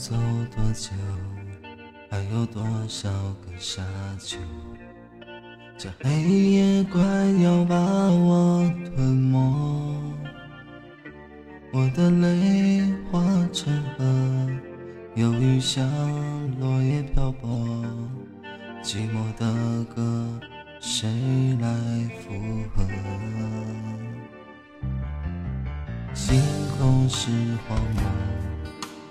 走多久？还有多少个沙丘？这黑夜快要把我吞没，我的泪化成河，忧郁像落叶漂泊，寂寞的歌谁来附和？星空是荒漠，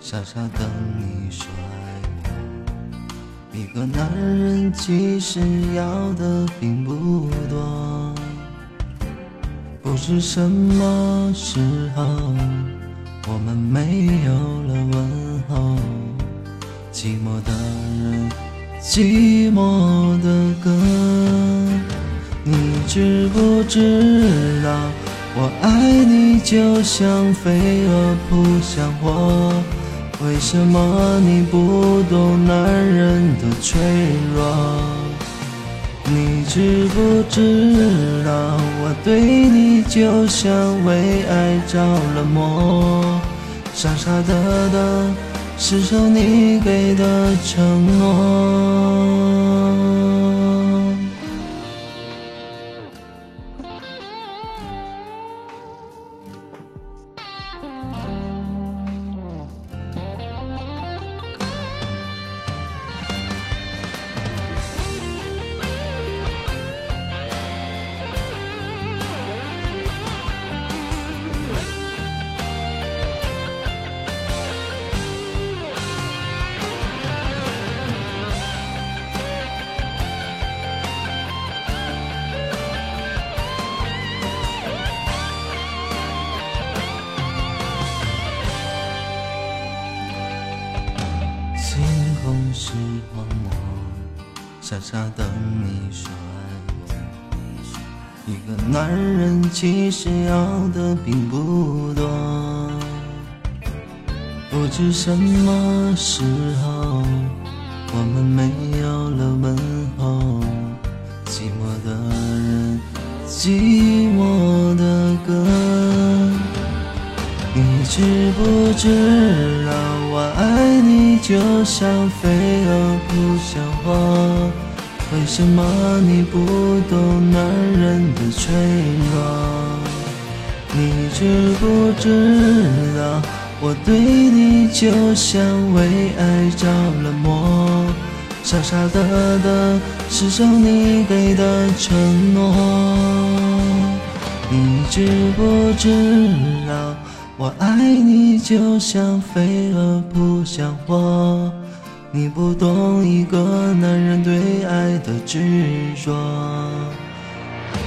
傻傻等你说爱我。一个男人其实要的并不多，不知什么时候我们没有了问候。寂寞的人，寂寞的歌，你知不知道？我爱你就像飞蛾扑向火，为什么你不懂男人的脆弱？你知不知道我对你就像为爱着了魔，傻傻的等，是守你给的承诺。总是荒漠，傻傻等你说爱我。一个男人其实要的并不多，不知什么时候我们没有了问候。寂寞的人，寂寞的歌。你知不知道我爱就像飞蛾扑向火？为什么你不懂男人的脆弱？你知不知道我对你就像为爱着了魔？傻傻的等，是守你给的承诺。你知不知道？我爱你就像飞蛾扑向火，你不懂一个男人对爱的执着。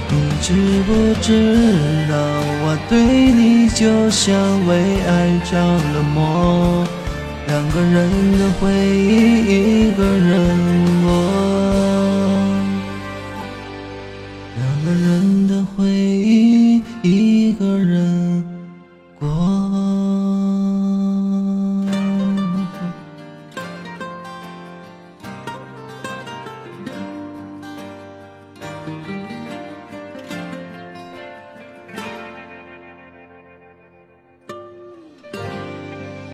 你知不知道我对你就像为爱着了魔？两个人的回忆，一个人